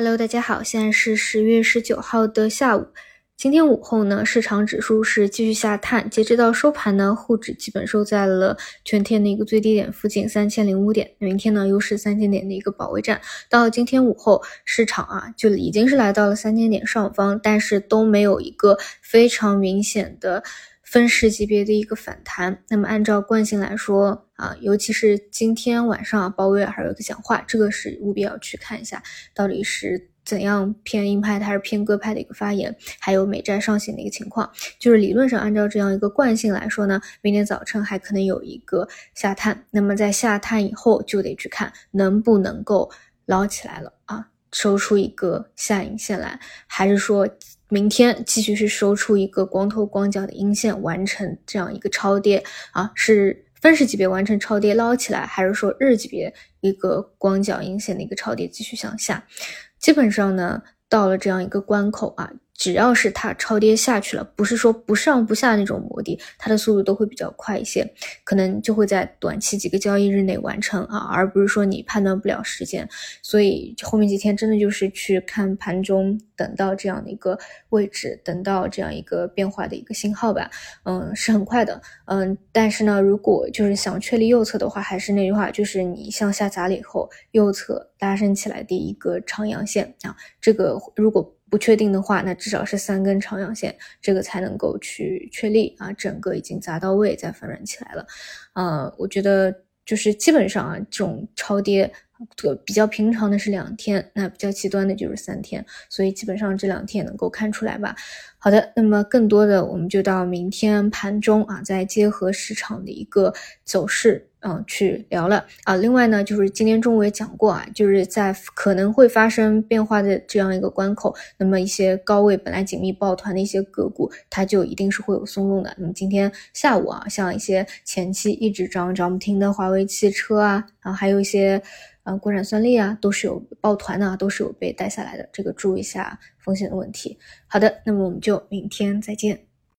Hello，大家好，现在是十月十九号的下午。今天午后呢，市场指数是继续下探，截止到收盘呢，沪指基本收在了全天的一个最低点附近三千零五点。明天呢，又是三千点的一个保卫战。到今天午后，市场啊就已经是来到了三千点上方，但是都没有一个非常明显的。分时级别的一个反弹，那么按照惯性来说啊，尤其是今天晚上鲍威尔还有一个讲话，这个是务必要去看一下，到底是怎样偏鹰派还是偏鸽派的一个发言，还有美债上行的一个情况。就是理论上按照这样一个惯性来说呢，明天早晨还可能有一个下探，那么在下探以后就得去看能不能够捞起来了啊，收出一个下影线来，还是说。明天继续是收出一个光头光脚的阴线，完成这样一个超跌啊，是分时级别完成超跌捞起来，还是说日级别一个光脚阴线的一个超跌继续向下？基本上呢，到了这样一个关口啊。只要是它超跌下去了，不是说不上不下那种磨底，它的速度都会比较快一些，可能就会在短期几个交易日内完成啊，而不是说你判断不了时间。所以后面几天真的就是去看盘中，等到这样的一个位置，等到这样一个变化的一个信号吧。嗯，是很快的。嗯，但是呢，如果就是想确立右侧的话，还是那句话，就是你向下砸了以后，右侧拉升起来的一个长阳线啊，这个如果。不确定的话，那至少是三根长阳线，这个才能够去确立啊，整个已经砸到位，再反转起来了。呃，我觉得就是基本上啊，这种超跌，个比较平常的是两天，那比较极端的就是三天，所以基本上这两天能够看出来吧。好的，那么更多的我们就到明天盘中啊，再结合市场的一个走势。嗯，去聊了啊。另外呢，就是今天中午也讲过啊，就是在可能会发生变化的这样一个关口，那么一些高位本来紧密抱团的一些个股，它就一定是会有松动的。那么今天下午啊，像一些前期一直涨涨不停的华为汽车啊，然啊，还有一些呃国产算力啊，都是有抱团的，都是有被带下来的。这个注意一下风险的问题。好的，那么我们就就明天再见。